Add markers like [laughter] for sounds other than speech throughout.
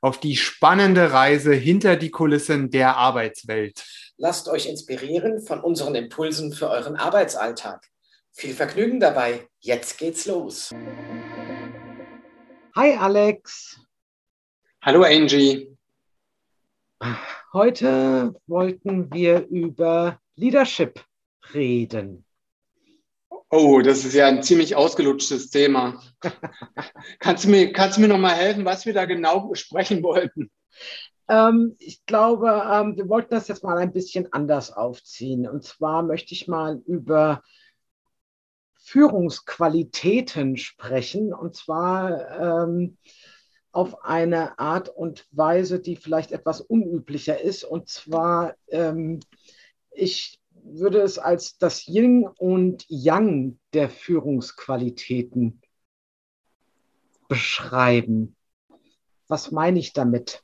auf die spannende Reise hinter die Kulissen der Arbeitswelt. Lasst euch inspirieren von unseren Impulsen für euren Arbeitsalltag. Viel Vergnügen dabei. Jetzt geht's los. Hi Alex. Hallo Angie. Heute wollten wir über Leadership reden. Oh, das ist ja ein ziemlich ausgelutschtes Thema. [laughs] kannst, du mir, kannst du mir noch mal helfen, was wir da genau besprechen wollten? Ähm, ich glaube, ähm, wir wollten das jetzt mal ein bisschen anders aufziehen. Und zwar möchte ich mal über Führungsqualitäten sprechen. Und zwar ähm, auf eine Art und Weise, die vielleicht etwas unüblicher ist. Und zwar, ähm, ich würde es als das Yin und Yang der Führungsqualitäten beschreiben. Was meine ich damit?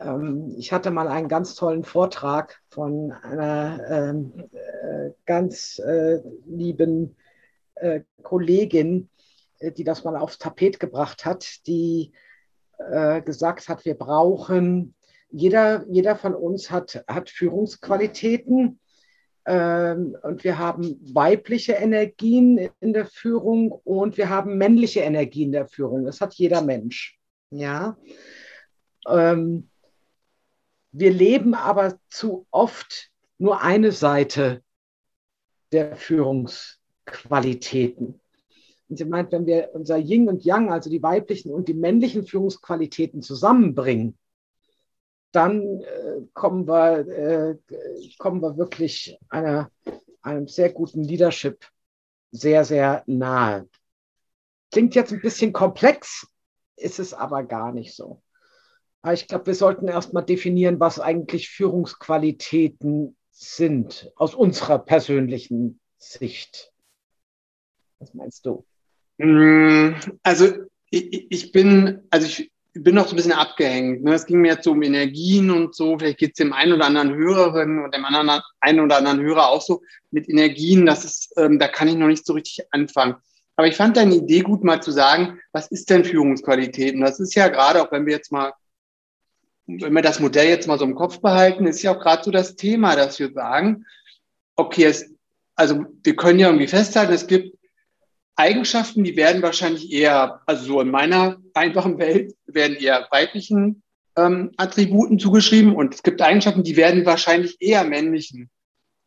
Ähm, ich hatte mal einen ganz tollen Vortrag von einer ähm, äh, ganz äh, lieben äh, Kollegin, die das mal aufs Tapet gebracht hat, die gesagt hat, wir brauchen, jeder, jeder von uns hat, hat Führungsqualitäten und wir haben weibliche Energien in der Führung und wir haben männliche Energien in der Führung. Das hat jeder Mensch. Ja. Ähm, wir leben aber zu oft nur eine Seite der Führungsqualitäten. Und sie meint, wenn wir unser Yin und Yang, also die weiblichen und die männlichen Führungsqualitäten zusammenbringen, dann äh, kommen, wir, äh, kommen wir wirklich einer, einem sehr guten Leadership sehr, sehr nahe. Klingt jetzt ein bisschen komplex, ist es aber gar nicht so. Aber ich glaube, wir sollten erstmal definieren, was eigentlich Führungsqualitäten sind, aus unserer persönlichen Sicht. Was meinst du? Mm, also ich, ich bin, also ich, bin noch so ein bisschen abgehängt. Ne? Es ging mir jetzt so um Energien und so. Vielleicht geht es dem einen oder anderen Hörerin und dem anderen einen oder anderen Hörer auch so mit Energien. Das ist, ähm, da kann ich noch nicht so richtig anfangen. Aber ich fand deine Idee gut, mal zu sagen, was ist denn Führungsqualität? Und das ist ja gerade, auch wenn wir jetzt mal, wenn wir das Modell jetzt mal so im Kopf behalten, ist ja auch gerade so das Thema, dass wir sagen, okay, es, also wir können ja irgendwie festhalten, es gibt Eigenschaften, die werden wahrscheinlich eher, also so in meiner einfachen Welt, werden eher weiblichen ähm, Attributen zugeschrieben und es gibt Eigenschaften, die werden wahrscheinlich eher männlichen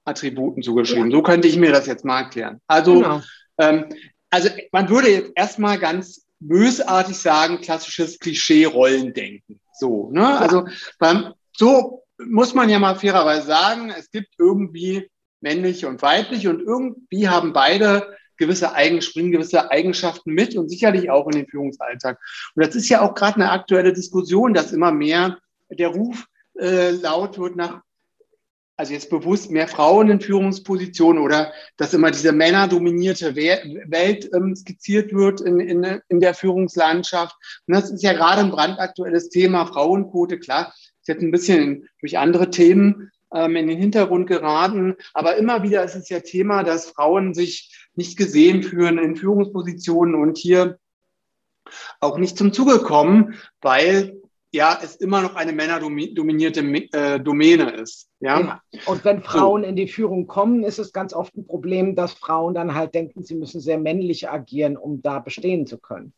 Attributen zugeschrieben. Ja. So könnte ich mir das jetzt mal erklären. Also, genau. ähm, also man würde jetzt erstmal ganz bösartig sagen, klassisches Klischee-Rollendenken. So, ne? Ja. Also beim, so muss man ja mal fairerweise sagen, es gibt irgendwie männliche und weibliche und irgendwie haben beide gewisse Eigen, springen gewisse Eigenschaften mit und sicherlich auch in den Führungsalltag. Und das ist ja auch gerade eine aktuelle Diskussion, dass immer mehr der Ruf äh, laut wird nach, also jetzt bewusst mehr Frauen in Führungspositionen oder dass immer diese männerdominierte Welt ähm, skizziert wird in, in, in der Führungslandschaft. Und das ist ja gerade ein brandaktuelles Thema, Frauenquote, klar, ist jetzt ein bisschen durch andere Themen in den Hintergrund geraten. Aber immer wieder ist es ja Thema, dass Frauen sich nicht gesehen fühlen in Führungspositionen und hier auch nicht zum Zuge kommen, weil ja es immer noch eine männerdominierte äh, Domäne ist. Ja? ja. Und wenn Frauen so. in die Führung kommen, ist es ganz oft ein Problem, dass Frauen dann halt denken, sie müssen sehr männlich agieren, um da bestehen zu können.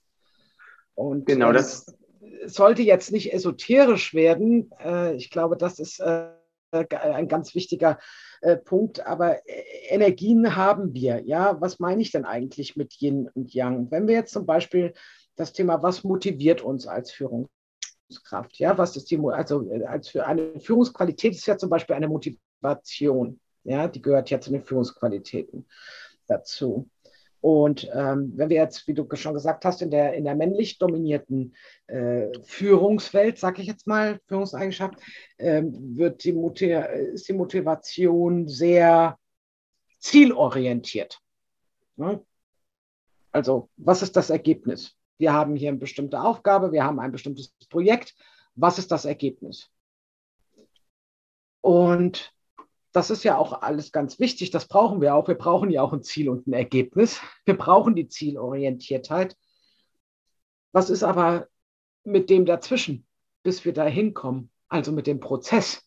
Und genau das sollte jetzt nicht esoterisch werden. Äh, ich glaube, das ist äh, ein ganz wichtiger äh, Punkt. Aber äh, Energien haben wir. Ja, was meine ich denn eigentlich mit Yin und Yang? Wenn wir jetzt zum Beispiel das Thema, was motiviert uns als Führungskraft? Ja, was ist die, also äh, als für eine Führungsqualität ist ja zum Beispiel eine Motivation. Ja, die gehört ja zu den Führungsqualitäten dazu. Und ähm, wenn wir jetzt, wie du schon gesagt hast, in der, in der männlich dominierten äh, Führungswelt, sage ich jetzt mal, Führungseigenschaft, äh, wird die ist die Motivation sehr zielorientiert. Ne? Also, was ist das Ergebnis? Wir haben hier eine bestimmte Aufgabe, wir haben ein bestimmtes Projekt. Was ist das Ergebnis? Und das ist ja auch alles ganz wichtig. Das brauchen wir auch. Wir brauchen ja auch ein Ziel und ein Ergebnis. Wir brauchen die Zielorientiertheit. Was ist aber mit dem dazwischen, bis wir da hinkommen? Also mit dem Prozess,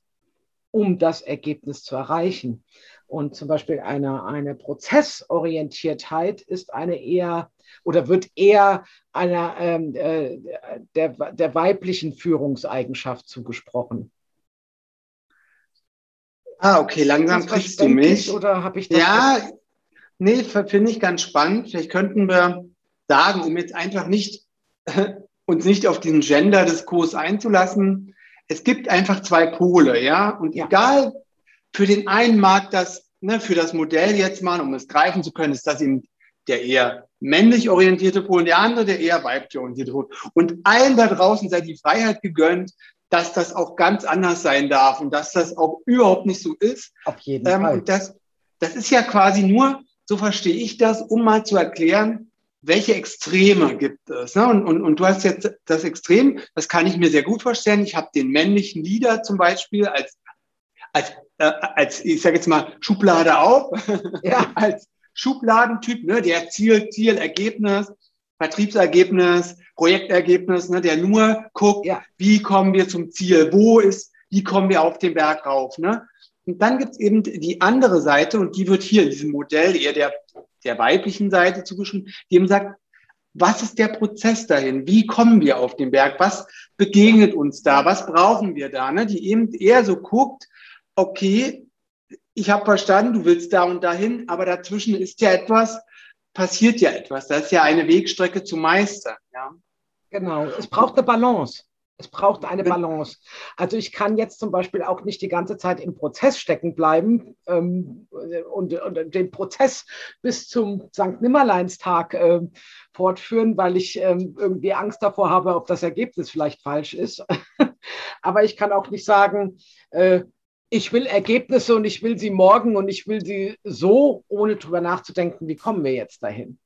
um das Ergebnis zu erreichen. Und zum Beispiel eine, eine Prozessorientiertheit ist eine eher oder wird eher einer ähm, äh, der, der weiblichen Führungseigenschaft zugesprochen. Ah, okay, langsam kriegst du mich. Oder habe ich? Ja, nee, finde ich ganz spannend. Vielleicht könnten wir sagen, um jetzt einfach nicht [laughs] uns nicht auf diesen Gender-Diskurs einzulassen, es gibt einfach zwei Pole, ja. Und ja. egal, für den einen mag das, ne, für das Modell jetzt mal, um es greifen zu können, ist das eben der eher männlich orientierte Pol und der andere der eher weiblich orientierte Pol. Und allen da draußen sei die Freiheit gegönnt, dass das auch ganz anders sein darf und dass das auch überhaupt nicht so ist. Auf jeden ähm, Fall. Und das, das ist ja quasi nur, so verstehe ich das, um mal zu erklären, welche Extreme gibt es. Ne? Und, und, und du hast jetzt das Extrem, das kann ich mir sehr gut vorstellen. Ich habe den männlichen Leader zum Beispiel als, als, äh, als ich sage jetzt mal, Schublade auf, [laughs] ja. als Schubladentyp, ne? der Ziel, Ziel, Ergebnis, Vertriebsergebnis, Projektergebnis, ne, der nur guckt, ja. wie kommen wir zum Ziel, wo ist, wie kommen wir auf den Berg rauf. Ne? Und dann gibt es eben die andere Seite und die wird hier in diesem Modell eher der, der weiblichen Seite zugeschrieben, die eben sagt, was ist der Prozess dahin? Wie kommen wir auf den Berg? Was begegnet uns da? Was brauchen wir da? Ne? Die eben eher so guckt, okay, ich habe verstanden, du willst da und dahin, aber dazwischen ist ja etwas, passiert ja etwas. Das ist ja eine Wegstrecke zu meistern. Genau, es braucht eine Balance. Es braucht eine Balance. Also ich kann jetzt zum Beispiel auch nicht die ganze Zeit im Prozess stecken bleiben ähm, und, und, den Prozess bis zum St. Nimmerleinstag äh, fortführen, weil ich ähm, irgendwie Angst davor habe, ob das Ergebnis vielleicht falsch ist. [laughs] Aber ich kann auch nicht sagen, äh, ich will Ergebnisse und ich will sie morgen und ich will sie so, ohne drüber nachzudenken, wie kommen wir jetzt dahin.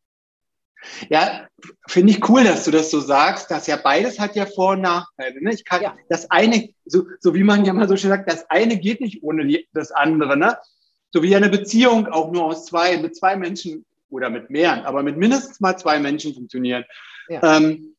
Ja, finde ich cool, dass du das so sagst. dass ja beides hat ja Vor- und Nachteile. Ne? Ich kann ja. das eine, so, so wie man ja mal so schön sagt, das eine geht nicht ohne die, das andere. Ne? So wie eine Beziehung auch nur aus zwei, mit zwei Menschen oder mit mehreren, aber mit mindestens mal zwei Menschen funktionieren. Ja. Ähm,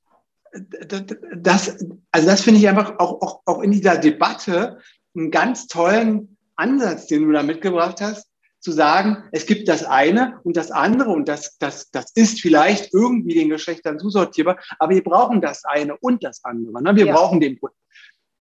das, also das finde ich einfach auch, auch, auch in dieser Debatte einen ganz tollen Ansatz, den du da mitgebracht hast, zu sagen, es gibt das eine und das andere und das, das, das ist vielleicht irgendwie den Geschlechtern zusortierbar, aber wir brauchen das eine und das andere. Ne? Wir ja. brauchen den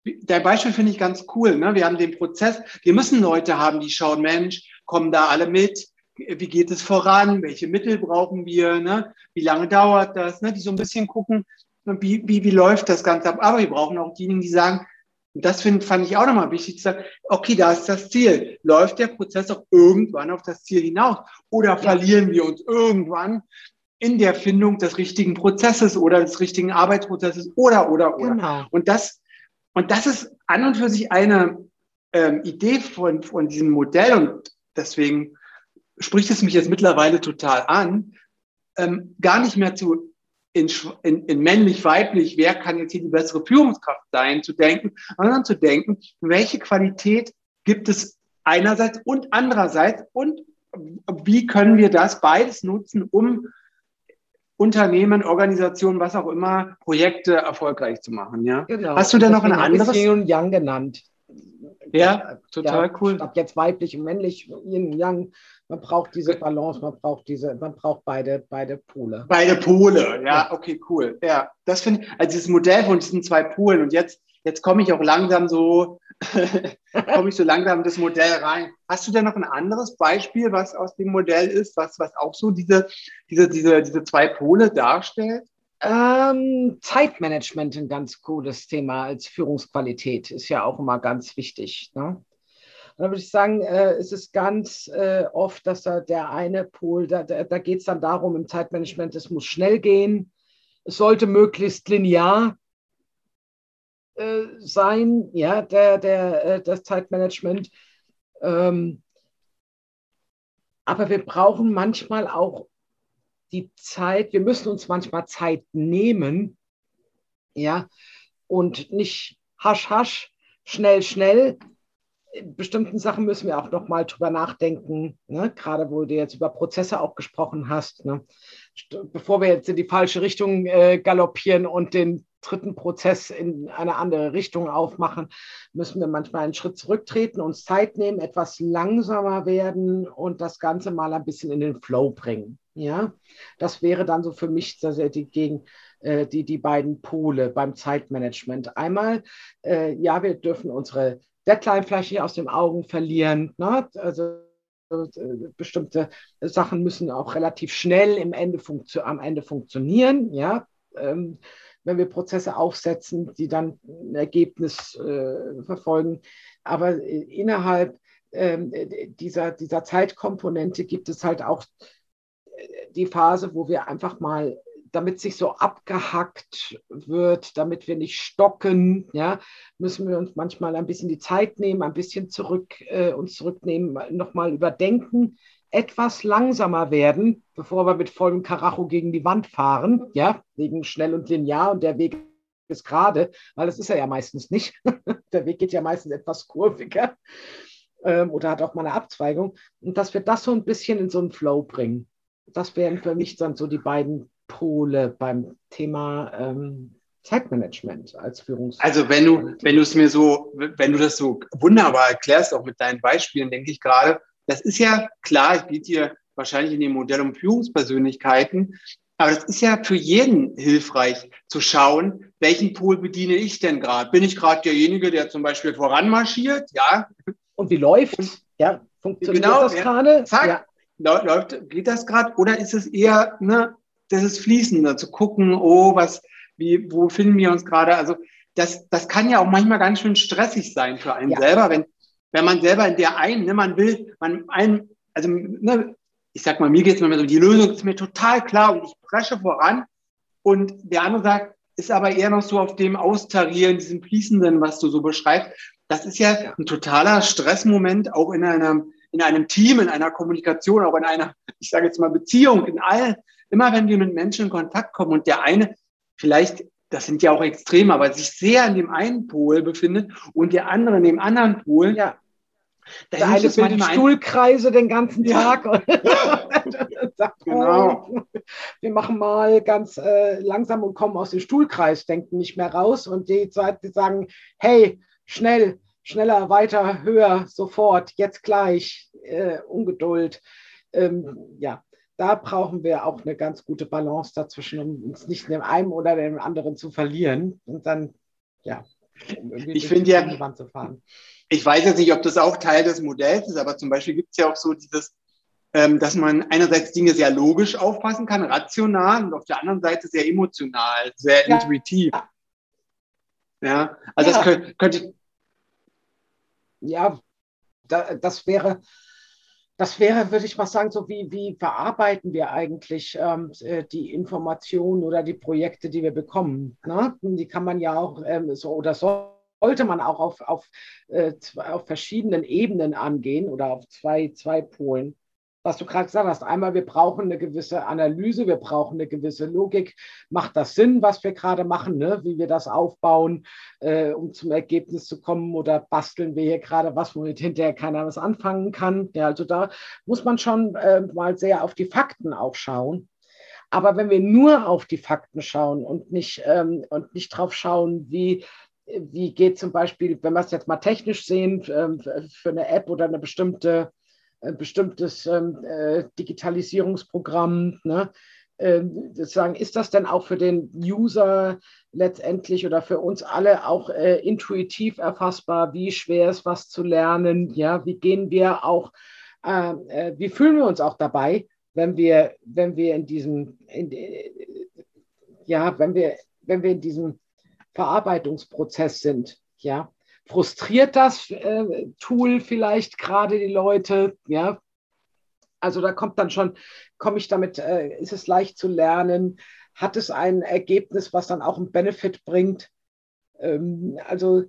der Beispiel finde ich ganz cool. Ne? Wir haben den Prozess, wir müssen Leute haben, die schauen, Mensch, kommen da alle mit, wie geht es voran, welche Mittel brauchen wir, ne? wie lange dauert das, ne? die so ein bisschen gucken, wie, wie, wie läuft das Ganze ab. Aber wir brauchen auch diejenigen, die sagen, und das find, fand ich auch nochmal wichtig zu sagen, okay, da ist das Ziel. Läuft der Prozess auch irgendwann auf das Ziel hinaus? Oder ja. verlieren wir uns irgendwann in der Findung des richtigen Prozesses oder des richtigen Arbeitsprozesses oder, oder, oder. Genau. Und, das, und das ist an und für sich eine ähm, Idee von, von diesem Modell und deswegen spricht es mich jetzt mittlerweile total an, ähm, gar nicht mehr zu in, in, in männlich-weiblich, wer kann jetzt hier die bessere Führungskraft sein, zu denken, sondern zu denken, welche Qualität gibt es einerseits und andererseits und wie können wir das beides nutzen, um Unternehmen, Organisationen, was auch immer, Projekte erfolgreich zu machen. Ja? Genau. Hast du denn noch ein anderes? Yin und Yang genannt. Ja, total ja, cool. Statt jetzt weiblich und männlich, Yin und Yang, man braucht diese Balance, man braucht diese, man braucht beide, beide Pole. Beide Pole, ja, ja. okay, cool. Ja, das finde ich, also dieses Modell von diesen zwei Polen und jetzt, jetzt komme ich auch langsam so, [laughs] komme ich so langsam in das Modell rein. Hast du denn noch ein anderes Beispiel, was aus dem Modell ist, was, was auch so diese, diese, diese, diese zwei Pole darstellt? Ähm, Zeitmanagement ein ganz cooles Thema als Führungsqualität ist ja auch immer ganz wichtig. Ne? Dann würde ich sagen, äh, es ist ganz äh, oft, dass da der eine Pol, da, da, da geht es dann darum im Zeitmanagement, es muss schnell gehen, es sollte möglichst linear äh, sein, ja, der, der, äh, das Zeitmanagement. Ähm, aber wir brauchen manchmal auch die Zeit, wir müssen uns manchmal Zeit nehmen, ja, und nicht hasch, hasch, schnell, schnell. Bestimmten Sachen müssen wir auch noch mal drüber nachdenken, ne? gerade wo du jetzt über Prozesse auch gesprochen hast. Ne? Bevor wir jetzt in die falsche Richtung äh, galoppieren und den dritten Prozess in eine andere Richtung aufmachen, müssen wir manchmal einen Schritt zurücktreten, uns Zeit nehmen, etwas langsamer werden und das Ganze mal ein bisschen in den Flow bringen. Ja, das wäre dann so für mich die, gegen, äh, die, die beiden Pole beim Zeitmanagement. Einmal, äh, ja, wir dürfen unsere Deadline vielleicht nicht aus den Augen verlieren. Ne? Also äh, bestimmte Sachen müssen auch relativ schnell im Ende am Ende funktionieren. Ja, ähm, wenn wir Prozesse aufsetzen, die dann ein Ergebnis äh, verfolgen. Aber äh, innerhalb ähm, dieser, dieser Zeitkomponente gibt es halt auch äh, die Phase, wo wir einfach mal damit sich so abgehackt wird, damit wir nicht stocken, ja, müssen wir uns manchmal ein bisschen die Zeit nehmen, ein bisschen zurück, äh, uns zurücknehmen, nochmal überdenken, etwas langsamer werden, bevor wir mit vollem Karacho gegen die Wand fahren, ja, wegen schnell und linear und der Weg ist gerade, weil das ist er ja meistens nicht. [laughs] der Weg geht ja meistens etwas kurviger ähm, oder hat auch mal eine Abzweigung. Und dass wir das so ein bisschen in so einen Flow bringen. Das wären für mich dann so die beiden Pole beim Thema ähm, Zeitmanagement als Führungskraft. Also wenn du, wenn du es mir so, wenn du das so wunderbar erklärst, auch mit deinen Beispielen, denke ich gerade, das ist ja klar, es geht hier wahrscheinlich in dem Modell um Führungspersönlichkeiten, aber es ist ja für jeden hilfreich zu schauen, welchen Pool bediene ich denn gerade? Bin ich gerade derjenige, der zum Beispiel voranmarschiert? Ja. Und wie läuft? Ja, funktioniert genau, das ja. gerade? Zack, ja. läuft, geht das gerade? Oder ist es eher, ne, das ist fließender zu gucken, oh, was, wie, wo finden wir uns gerade? Also das, das kann ja auch manchmal ganz schön stressig sein für einen ja. selber, wenn, wenn man selber in der einen, ne, man will, man ein, also ne, ich sag mal, mir geht es immer so, die Lösung ist mir total klar und ich presche voran. Und der andere sagt, ist aber eher noch so auf dem Austarieren, diesem Fließenden, was du so beschreibst. Das ist ja ein totaler Stressmoment, auch in einem, in einem Team, in einer Kommunikation, auch in einer, ich sage jetzt mal, Beziehung, in all, immer wenn wir mit Menschen in Kontakt kommen und der eine vielleicht, das sind ja auch Extreme, aber sich sehr in dem einen Pol befindet und der andere in dem anderen Pol, ja. Da der eine bildet Stuhlkreise den ganzen Tag. Ja. [laughs] sagt, genau. Oh, wir machen mal ganz äh, langsam und kommen aus dem Stuhlkreisdenken nicht mehr raus. Und die, die sagen, hey, schnell, schneller, weiter, höher, sofort, jetzt gleich, äh, Ungeduld. Ähm, ja, da brauchen wir auch eine ganz gute Balance dazwischen, um uns nicht in dem einen oder dem anderen zu verlieren. Und dann, ja, ich finde ja, zu fahren ich weiß jetzt nicht, ob das auch Teil des Modells ist, aber zum Beispiel gibt es ja auch so dieses, ähm, dass man einerseits Dinge sehr logisch auffassen kann, rational, und auf der anderen Seite sehr emotional, sehr ja. intuitiv. Ja, also ja. das könnte, könnte ja, da, das wäre, das wäre, würde ich mal sagen, so wie, wie verarbeiten wir eigentlich ähm, äh, die Informationen oder die Projekte, die wir bekommen. Ne? Die kann man ja auch ähm, so oder so sollte man auch auf, auf, äh, auf verschiedenen Ebenen angehen oder auf zwei, zwei Polen. Was du gerade gesagt hast, einmal, wir brauchen eine gewisse Analyse, wir brauchen eine gewisse Logik. Macht das Sinn, was wir gerade machen, ne? wie wir das aufbauen, äh, um zum Ergebnis zu kommen? Oder basteln wir hier gerade was, womit hinterher keiner was anfangen kann? Ja, also da muss man schon äh, mal sehr auf die Fakten auch schauen. Aber wenn wir nur auf die Fakten schauen und nicht, ähm, und nicht drauf schauen, wie wie geht zum Beispiel, wenn wir es jetzt mal technisch sehen, ähm, für eine App oder eine bestimmte, bestimmtes ähm, äh, Digitalisierungsprogramm, ne? Ähm, sozusagen, ist das denn auch für den User letztendlich oder für uns alle auch äh, intuitiv erfassbar? Wie schwer ist was zu lernen? Ja, wie gehen wir auch, äh, äh, wie fühlen wir uns auch dabei, wenn wir, wenn wir in diesem, in, äh, ja, wenn wir, wenn wir in diesem Verarbeitungsprozess sind. Ja, frustriert das äh, Tool vielleicht gerade die Leute? Ja, also da kommt dann schon, komme ich damit, äh, ist es leicht zu lernen? Hat es ein Ergebnis, was dann auch einen Benefit bringt? Ähm, also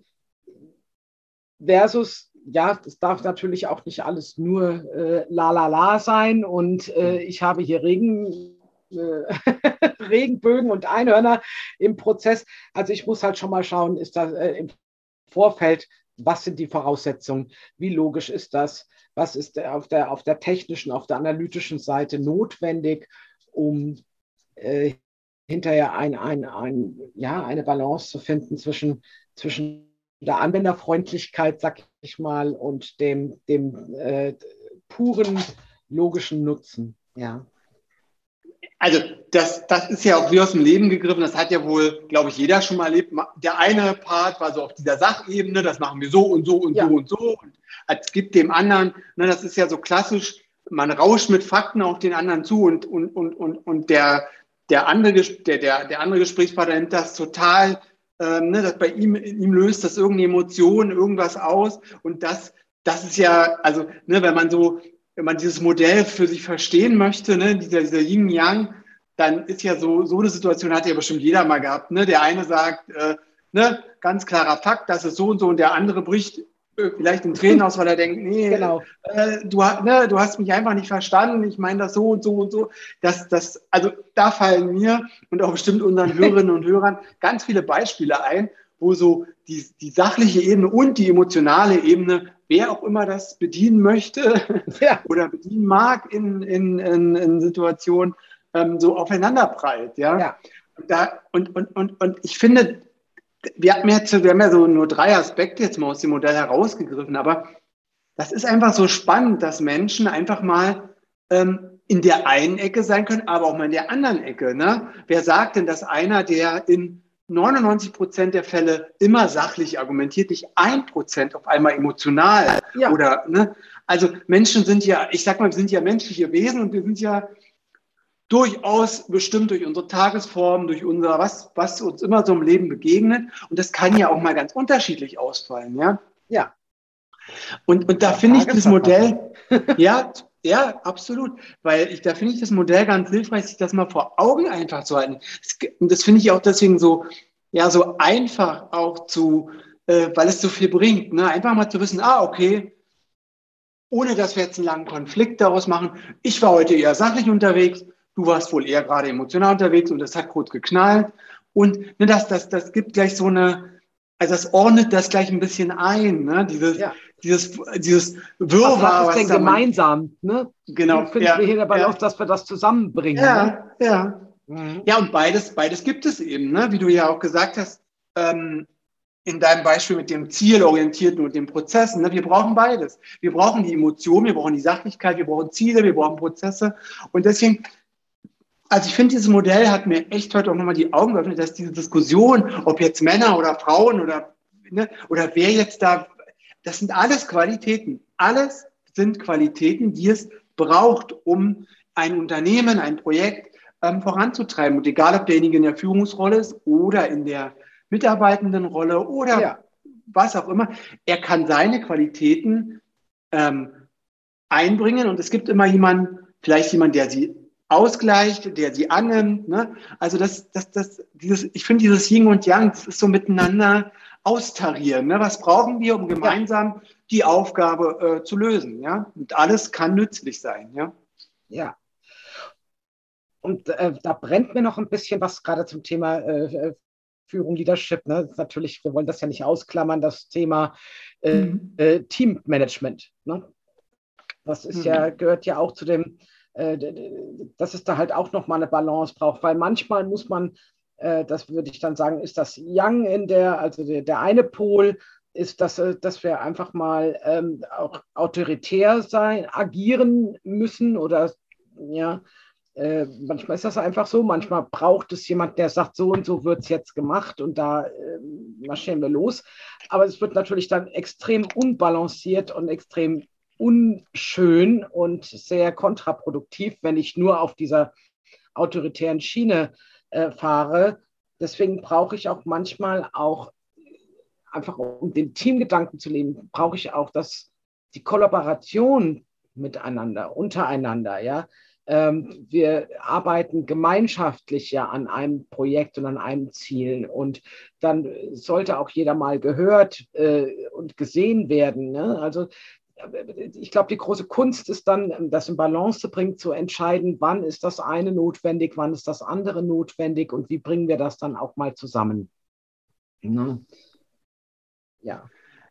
versus, ja, das darf natürlich auch nicht alles nur äh, la la la sein und äh, ich habe hier Regen, äh, [laughs] Regenbögen und Einhörner im Prozess. Also ich muss halt schon mal schauen, ist das äh, im Vorfeld, was sind die Voraussetzungen, wie logisch ist das, was ist auf der, auf der technischen, auf der analytischen Seite notwendig, um äh, hinterher ein, ein, ein, ja, eine Balance zu finden zwischen, zwischen der Anwenderfreundlichkeit, sag ich mal, und dem, dem äh, puren logischen Nutzen. Ja. Also das, das ist ja auch wie aus dem Leben gegriffen. Das hat ja wohl, glaube ich, jeder schon mal erlebt. Der eine Part war so auf dieser Sachebene, das machen wir so und so und ja. so und so. Und es gibt dem anderen, ne, das ist ja so klassisch, man rauscht mit Fakten auf den anderen zu und, und, und, und, und der, der, andere, der, der, der andere Gesprächspartner nimmt das total, ähm, ne, das bei ihm, ihm löst das irgendeine Emotion, irgendwas aus. Und das, das ist ja, also, ne, wenn man so, wenn man dieses Modell für sich verstehen möchte, ne, dieser, dieser Yin-Yang, dann ist ja so, so eine Situation hat ja bestimmt jeder mal gehabt. Ne? Der eine sagt, äh, ne, ganz klarer Fakt, das ist so und so, und der andere bricht vielleicht in Tränen aus, weil er denkt, nee, genau. äh, du, ne, du hast mich einfach nicht verstanden, ich meine das so und so und so. Das, das, also da fallen mir und auch bestimmt unseren [laughs] Hörerinnen und Hörern ganz viele Beispiele ein, wo so die, die sachliche Ebene und die emotionale Ebene, wer auch immer das bedienen möchte [laughs] ja. oder bedienen mag in, in, in, in Situationen, ähm, so aufeinanderprallt. Ja? ja. Und, da, und, und, und, und ich finde, wir haben, jetzt, wir haben ja so nur drei Aspekte jetzt mal aus dem Modell herausgegriffen, aber das ist einfach so spannend, dass Menschen einfach mal ähm, in der einen Ecke sein können, aber auch mal in der anderen Ecke. Ne? Wer sagt denn, dass einer, der in 99 Prozent der Fälle immer sachlich argumentiert, nicht ein Prozent auf einmal emotional ja. oder, ne? Also Menschen sind ja, ich sag mal, wir sind ja menschliche Wesen und wir sind ja durchaus bestimmt durch unsere Tagesform, durch unser, was, was uns immer so im Leben begegnet. Und das kann ja auch mal ganz unterschiedlich ausfallen, ja? Ja. Und, und da finde ich das Modell, ja, [laughs] ja, absolut. Weil ich, da finde ich das Modell ganz hilfreich, sich das mal vor Augen einfach zu halten. Und das finde ich auch deswegen so, ja, so einfach auch zu, äh, weil es so viel bringt. Ne? Einfach mal zu wissen, ah, okay, ohne dass wir jetzt einen langen Konflikt daraus machen. Ich war heute eher sachlich unterwegs du warst wohl eher gerade emotional unterwegs und das hat kurz geknallt. Und ne, das, das, das gibt gleich so eine, also das ordnet das gleich ein bisschen ein, ne? dieses, ja. Dieses, dieses Wirrwarr. Was ist denn gemeinsam? Ne? Genau. Finden ja, wir hier dabei ja. auf, dass wir das zusammenbringen? Ja, ne? ja. Mhm. Ja, und beides, beides gibt es eben, ne? wie du ja auch gesagt hast, ähm, in deinem Beispiel mit dem Zielorientierten und den Prozessen. Ne? Wir brauchen beides. Wir brauchen die Emotion, wir brauchen die Sachlichkeit, wir brauchen Ziele, wir brauchen Prozesse. Und deswegen also ich finde, dieses Modell hat mir echt heute auch nochmal die Augen geöffnet, dass diese Diskussion, ob jetzt Männer oder Frauen oder, ne, oder wer jetzt da, das sind alles Qualitäten. Alles sind Qualitäten, die es braucht, um ein Unternehmen, ein Projekt ähm, voranzutreiben. Und egal, ob derjenige in der Führungsrolle ist oder in der Mitarbeitendenrolle oder ja. was auch immer, er kann seine Qualitäten ähm, einbringen und es gibt immer jemanden, vielleicht jemand, der sie ausgleicht, der sie annimmt. Ne? Also das, das, das, dieses, ich finde dieses Yin und Yang, das ist so miteinander austarieren. Ne? Was brauchen wir, um gemeinsam ja. die Aufgabe äh, zu lösen? Ja? Und alles kann nützlich sein. Ja. Ja. Und äh, da brennt mir noch ein bisschen was gerade zum Thema äh, Führung, Leadership. Ne? Natürlich, wir wollen das ja nicht ausklammern, das Thema äh, mhm. Äh, Teammanagement. Ne? Das ist mhm. ja, gehört ja auch zu dem äh, dass es da halt auch nochmal eine Balance braucht, weil manchmal muss man, äh, das würde ich dann sagen, ist das Young in der, also der, der eine Pol ist, dass, äh, dass wir einfach mal ähm, auch autoritär sein, agieren müssen oder ja, äh, manchmal ist das einfach so, manchmal braucht es jemand, der sagt, so und so wird es jetzt gemacht und da äh, marschieren wir los. Aber es wird natürlich dann extrem unbalanciert und extrem unschön und sehr kontraproduktiv, wenn ich nur auf dieser autoritären Schiene äh, fahre. Deswegen brauche ich auch manchmal auch einfach um den Teamgedanken zu leben, brauche ich auch das, die Kollaboration miteinander, untereinander, ja. Ähm, wir arbeiten gemeinschaftlich ja an einem Projekt und an einem Ziel. Und dann sollte auch jeder mal gehört äh, und gesehen werden. Ne? Also ich glaube, die große Kunst ist dann, das in Balance zu bringen, zu entscheiden, wann ist das eine notwendig, wann ist das andere notwendig und wie bringen wir das dann auch mal zusammen. Ne? Ja.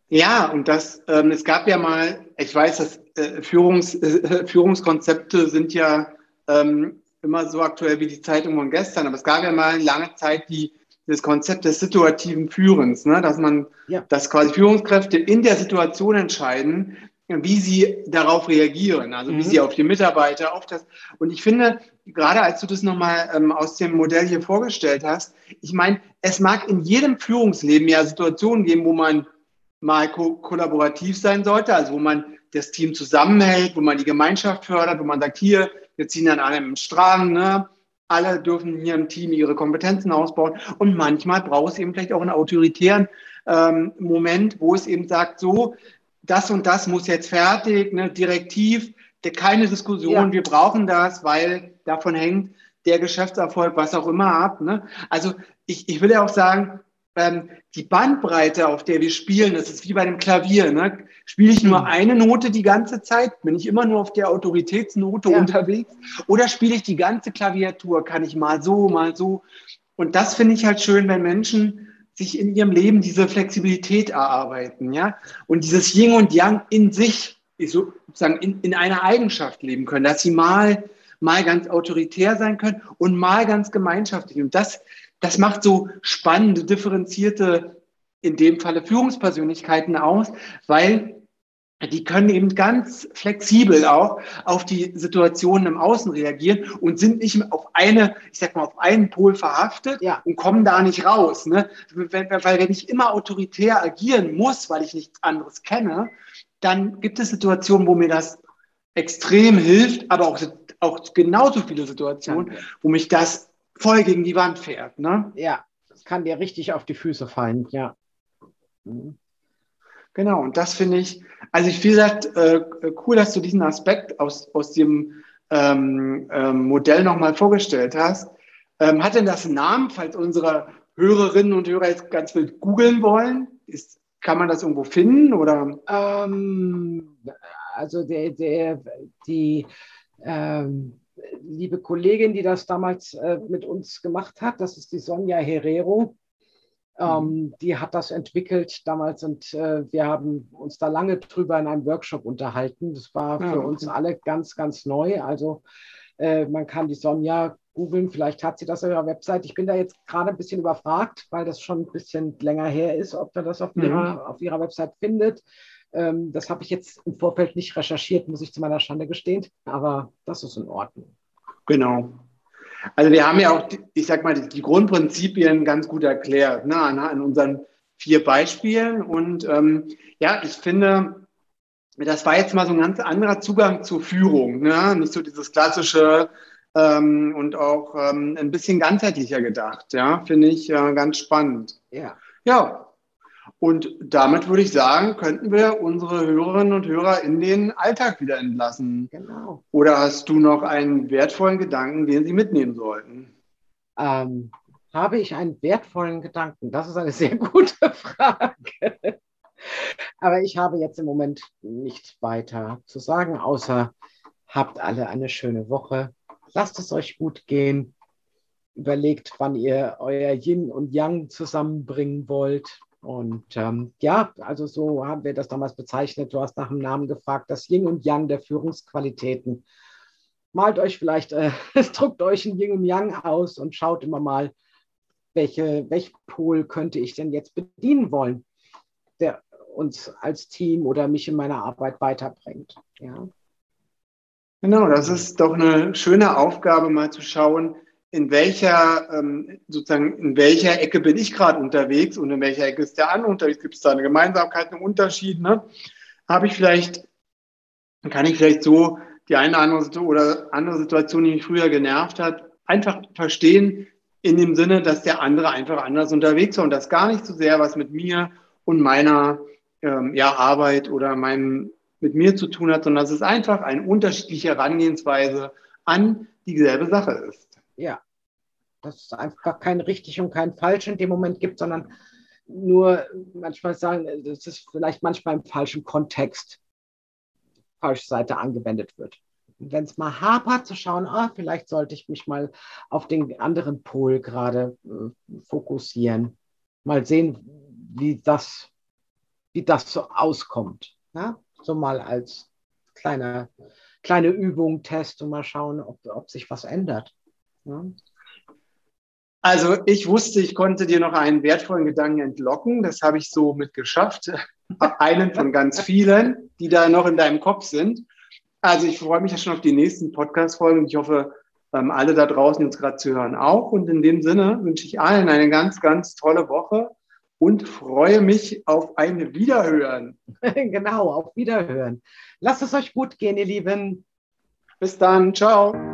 Ja, und das, ähm, es gab ja mal, ich weiß, dass äh, Führungs, äh, [laughs] Führungskonzepte sind ja ähm, immer so aktuell wie die Zeitung von gestern, aber es gab ja mal lange Zeit die, das Konzept des situativen Führens, ne? dass man, ja. dass quasi Führungskräfte in der Situation entscheiden, wie sie darauf reagieren, also mhm. wie sie auf die Mitarbeiter, auf das. Und ich finde, gerade als du das nochmal ähm, aus dem Modell hier vorgestellt hast, ich meine, es mag in jedem Führungsleben ja Situationen geben, wo man mal ko kollaborativ sein sollte, also wo man das Team zusammenhält, wo man die Gemeinschaft fördert, wo man sagt, hier, wir ziehen an einem Strang, ne? alle dürfen hier im Team ihre Kompetenzen ausbauen. Und manchmal braucht es eben vielleicht auch einen autoritären ähm, Moment, wo es eben sagt, so, das und das muss jetzt fertig, ne, direktiv, keine Diskussion, ja. wir brauchen das, weil davon hängt der Geschäftserfolg, was auch immer ab. Ne? Also ich, ich will ja auch sagen, ähm, die Bandbreite, auf der wir spielen, das ist wie bei dem Klavier. Ne? Spiele ich nur mhm. eine Note die ganze Zeit? Bin ich immer nur auf der Autoritätsnote ja. unterwegs? Oder spiele ich die ganze Klaviatur? Kann ich mal so, mal so? Und das finde ich halt schön, wenn Menschen sich in ihrem Leben diese Flexibilität erarbeiten, ja, und dieses Yin und Yang in sich, sozusagen in, in einer Eigenschaft leben können, dass sie mal, mal ganz autoritär sein können und mal ganz gemeinschaftlich. Und das, das macht so spannende, differenzierte, in dem Falle Führungspersönlichkeiten aus, weil die können eben ganz flexibel auch auf die Situationen im Außen reagieren und sind nicht auf eine, ich sag mal, auf einen Pol verhaftet ja. und kommen da nicht raus. Ne? Weil wenn ich immer autoritär agieren muss, weil ich nichts anderes kenne, dann gibt es Situationen, wo mir das extrem hilft, aber auch, auch genauso viele Situationen, wo mich das voll gegen die Wand fährt. Ne? Ja, das kann dir richtig auf die Füße fallen, ja. Mhm. Genau, und das finde ich, also ich, wie gesagt, äh, cool, dass du diesen Aspekt aus, aus dem ähm, ähm, Modell nochmal vorgestellt hast. Ähm, hat denn das einen Namen, falls unsere Hörerinnen und Hörer jetzt ganz wild googeln wollen? Ist, kann man das irgendwo finden? Oder? Ähm, also der, der, die ähm, liebe Kollegin, die das damals äh, mit uns gemacht hat, das ist die Sonja Herrero. Ähm, mhm. die hat das entwickelt damals und äh, wir haben uns da lange drüber in einem Workshop unterhalten. Das war für ja, uns alle ganz, ganz neu. Also äh, man kann die Sonja googeln, vielleicht hat sie das auf ihrer Website. Ich bin da jetzt gerade ein bisschen überfragt, weil das schon ein bisschen länger her ist, ob man das auf, mhm. ihrer, auf ihrer Website findet. Ähm, das habe ich jetzt im Vorfeld nicht recherchiert, muss ich zu meiner Schande gestehen, aber das ist in Ordnung. Genau. Also wir haben ja auch, ich sag mal, die Grundprinzipien ganz gut erklärt ne, an, an unseren vier Beispielen. Und ähm, ja, ich finde, das war jetzt mal so ein ganz anderer Zugang zur Führung. Ne? Nicht so dieses klassische ähm, und auch ähm, ein bisschen ganzheitlicher gedacht. Ja, finde ich äh, ganz spannend. Ja. Ja, und damit würde ich sagen, könnten wir unsere Hörerinnen und Hörer in den Alltag wieder entlassen. Genau. Oder hast du noch einen wertvollen Gedanken, den sie mitnehmen sollten? Ähm, habe ich einen wertvollen Gedanken? Das ist eine [laughs] sehr gute Frage. Aber ich habe jetzt im Moment nichts weiter zu sagen, außer habt alle eine schöne Woche. Lasst es euch gut gehen. Überlegt, wann ihr euer Yin und Yang zusammenbringen wollt. Und ähm, ja, also so haben wir das damals bezeichnet. Du hast nach dem Namen gefragt, das Yin und Yang der Führungsqualitäten. Malt euch vielleicht, äh, [laughs] druckt euch ein Yin und Yang aus und schaut immer mal, welche, welchen Pol könnte ich denn jetzt bedienen wollen, der uns als Team oder mich in meiner Arbeit weiterbringt. Ja. Genau, das ist doch eine schöne Aufgabe, mal zu schauen, in welcher, ähm, sozusagen, in welcher Ecke bin ich gerade unterwegs und in welcher Ecke ist der andere unterwegs? Gibt es da eine Gemeinsamkeit, einen Unterschied? Ne? Habe ich vielleicht, kann ich vielleicht so die eine andere oder andere Situation, die mich früher genervt hat, einfach verstehen in dem Sinne, dass der andere einfach anders unterwegs war und das gar nicht so sehr was mit mir und meiner ähm, ja, Arbeit oder meinem mit mir zu tun hat, sondern dass es einfach eine unterschiedliche Herangehensweise an dieselbe Sache ist. Ja, dass es einfach kein richtig und kein falsch in dem Moment gibt, sondern nur manchmal sagen, dass es vielleicht manchmal im falschen Kontext, falsche Seite angewendet wird. Wenn es mal hapert, zu schauen, ah, vielleicht sollte ich mich mal auf den anderen Pol gerade äh, fokussieren. Mal sehen, wie das, wie das so auskommt. Ja? So mal als kleine, kleine Übung, Test und mal schauen, ob, ob sich was ändert. Also ich wusste, ich konnte dir noch einen wertvollen Gedanken entlocken. Das habe ich so mit geschafft. [laughs] einen von ganz vielen, die da noch in deinem Kopf sind. Also ich freue mich ja schon auf die nächsten Podcast-Folgen und ich hoffe, ähm, alle da draußen jetzt gerade zu hören auch. Und in dem Sinne wünsche ich allen eine ganz, ganz tolle Woche und freue mich auf ein Wiederhören. [laughs] genau, auf Wiederhören. Lasst es euch gut gehen, ihr Lieben. Bis dann. Ciao.